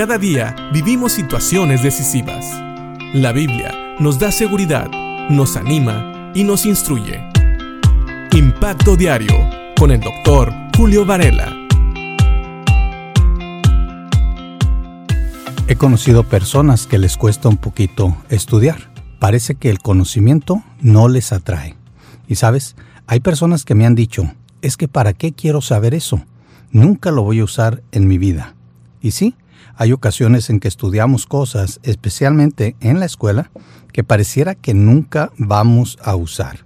Cada día vivimos situaciones decisivas. La Biblia nos da seguridad, nos anima y nos instruye. Impacto Diario con el doctor Julio Varela. He conocido personas que les cuesta un poquito estudiar. Parece que el conocimiento no les atrae. Y sabes, hay personas que me han dicho, es que ¿para qué quiero saber eso? Nunca lo voy a usar en mi vida. Y sí, hay ocasiones en que estudiamos cosas, especialmente en la escuela, que pareciera que nunca vamos a usar.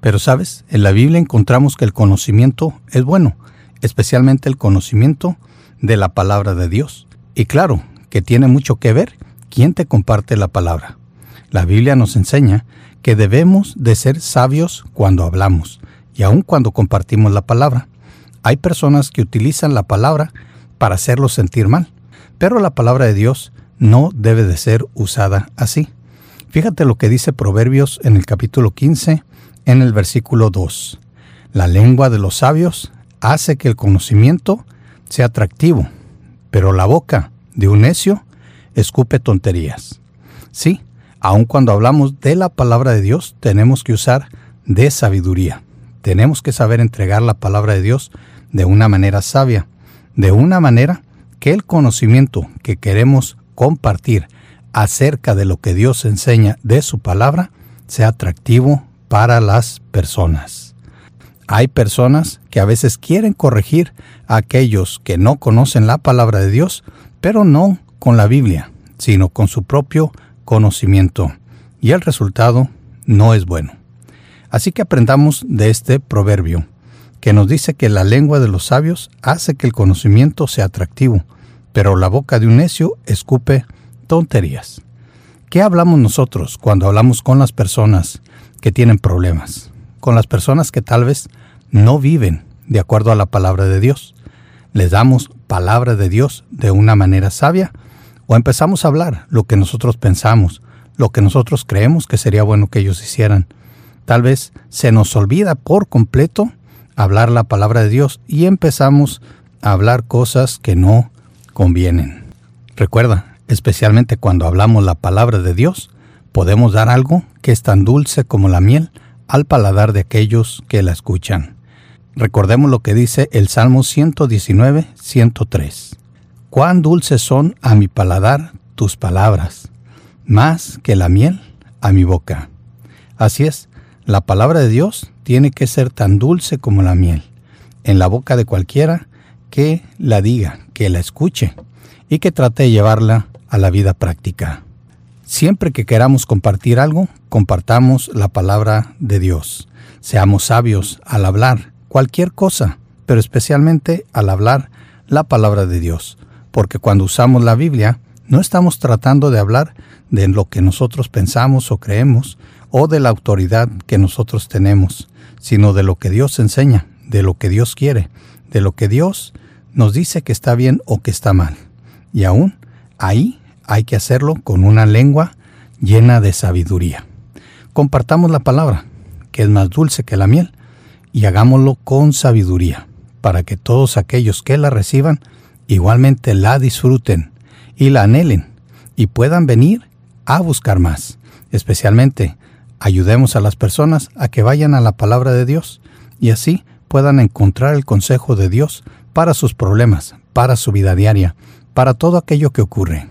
Pero sabes, en la Biblia encontramos que el conocimiento es bueno, especialmente el conocimiento de la palabra de Dios. Y claro, que tiene mucho que ver quién te comparte la palabra. La Biblia nos enseña que debemos de ser sabios cuando hablamos y aun cuando compartimos la palabra. Hay personas que utilizan la palabra para hacerlos sentir mal, pero la palabra de Dios no debe de ser usada así. Fíjate lo que dice Proverbios en el capítulo 15, en el versículo 2. La lengua de los sabios hace que el conocimiento sea atractivo, pero la boca de un necio escupe tonterías. Sí, aun cuando hablamos de la palabra de Dios, tenemos que usar de sabiduría. Tenemos que saber entregar la palabra de Dios de una manera sabia, de una manera que el conocimiento que queremos compartir acerca de lo que Dios enseña de su palabra sea atractivo para las personas. Hay personas que a veces quieren corregir a aquellos que no conocen la palabra de Dios pero no con la Biblia, sino con su propio conocimiento, y el resultado no es bueno. Así que aprendamos de este proverbio, que nos dice que la lengua de los sabios hace que el conocimiento sea atractivo, pero la boca de un necio escupe tonterías. ¿Qué hablamos nosotros cuando hablamos con las personas que tienen problemas? Con las personas que tal vez no viven de acuerdo a la palabra de Dios les damos palabra de Dios de una manera sabia o empezamos a hablar lo que nosotros pensamos, lo que nosotros creemos que sería bueno que ellos hicieran. Tal vez se nos olvida por completo hablar la palabra de Dios y empezamos a hablar cosas que no convienen. Recuerda, especialmente cuando hablamos la palabra de Dios, podemos dar algo que es tan dulce como la miel al paladar de aquellos que la escuchan. Recordemos lo que dice el Salmo 119, 103. Cuán dulces son a mi paladar tus palabras, más que la miel a mi boca. Así es, la palabra de Dios tiene que ser tan dulce como la miel, en la boca de cualquiera que la diga, que la escuche y que trate de llevarla a la vida práctica. Siempre que queramos compartir algo, compartamos la palabra de Dios. Seamos sabios al hablar cualquier cosa, pero especialmente al hablar la palabra de Dios, porque cuando usamos la Biblia no estamos tratando de hablar de lo que nosotros pensamos o creemos o de la autoridad que nosotros tenemos, sino de lo que Dios enseña, de lo que Dios quiere, de lo que Dios nos dice que está bien o que está mal. Y aún ahí hay que hacerlo con una lengua llena de sabiduría. Compartamos la palabra, que es más dulce que la miel, y hagámoslo con sabiduría, para que todos aquellos que la reciban igualmente la disfruten y la anhelen y puedan venir a buscar más. Especialmente, ayudemos a las personas a que vayan a la palabra de Dios y así puedan encontrar el consejo de Dios para sus problemas, para su vida diaria, para todo aquello que ocurre.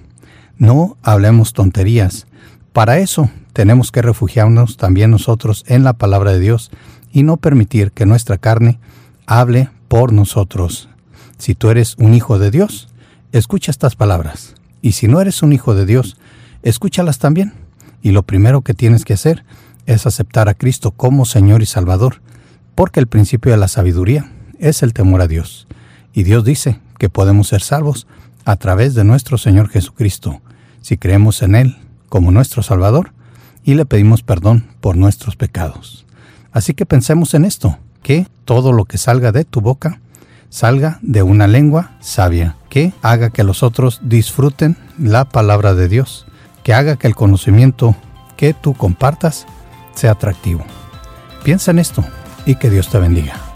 No hablemos tonterías. Para eso tenemos que refugiarnos también nosotros en la palabra de Dios y no permitir que nuestra carne hable por nosotros. Si tú eres un hijo de Dios, escucha estas palabras. Y si no eres un hijo de Dios, escúchalas también. Y lo primero que tienes que hacer es aceptar a Cristo como Señor y Salvador, porque el principio de la sabiduría es el temor a Dios. Y Dios dice que podemos ser salvos a través de nuestro Señor Jesucristo, si creemos en Él como nuestro Salvador y le pedimos perdón por nuestros pecados. Así que pensemos en esto, que todo lo que salga de tu boca salga de una lengua sabia, que haga que los otros disfruten la palabra de Dios, que haga que el conocimiento que tú compartas sea atractivo. Piensa en esto y que Dios te bendiga.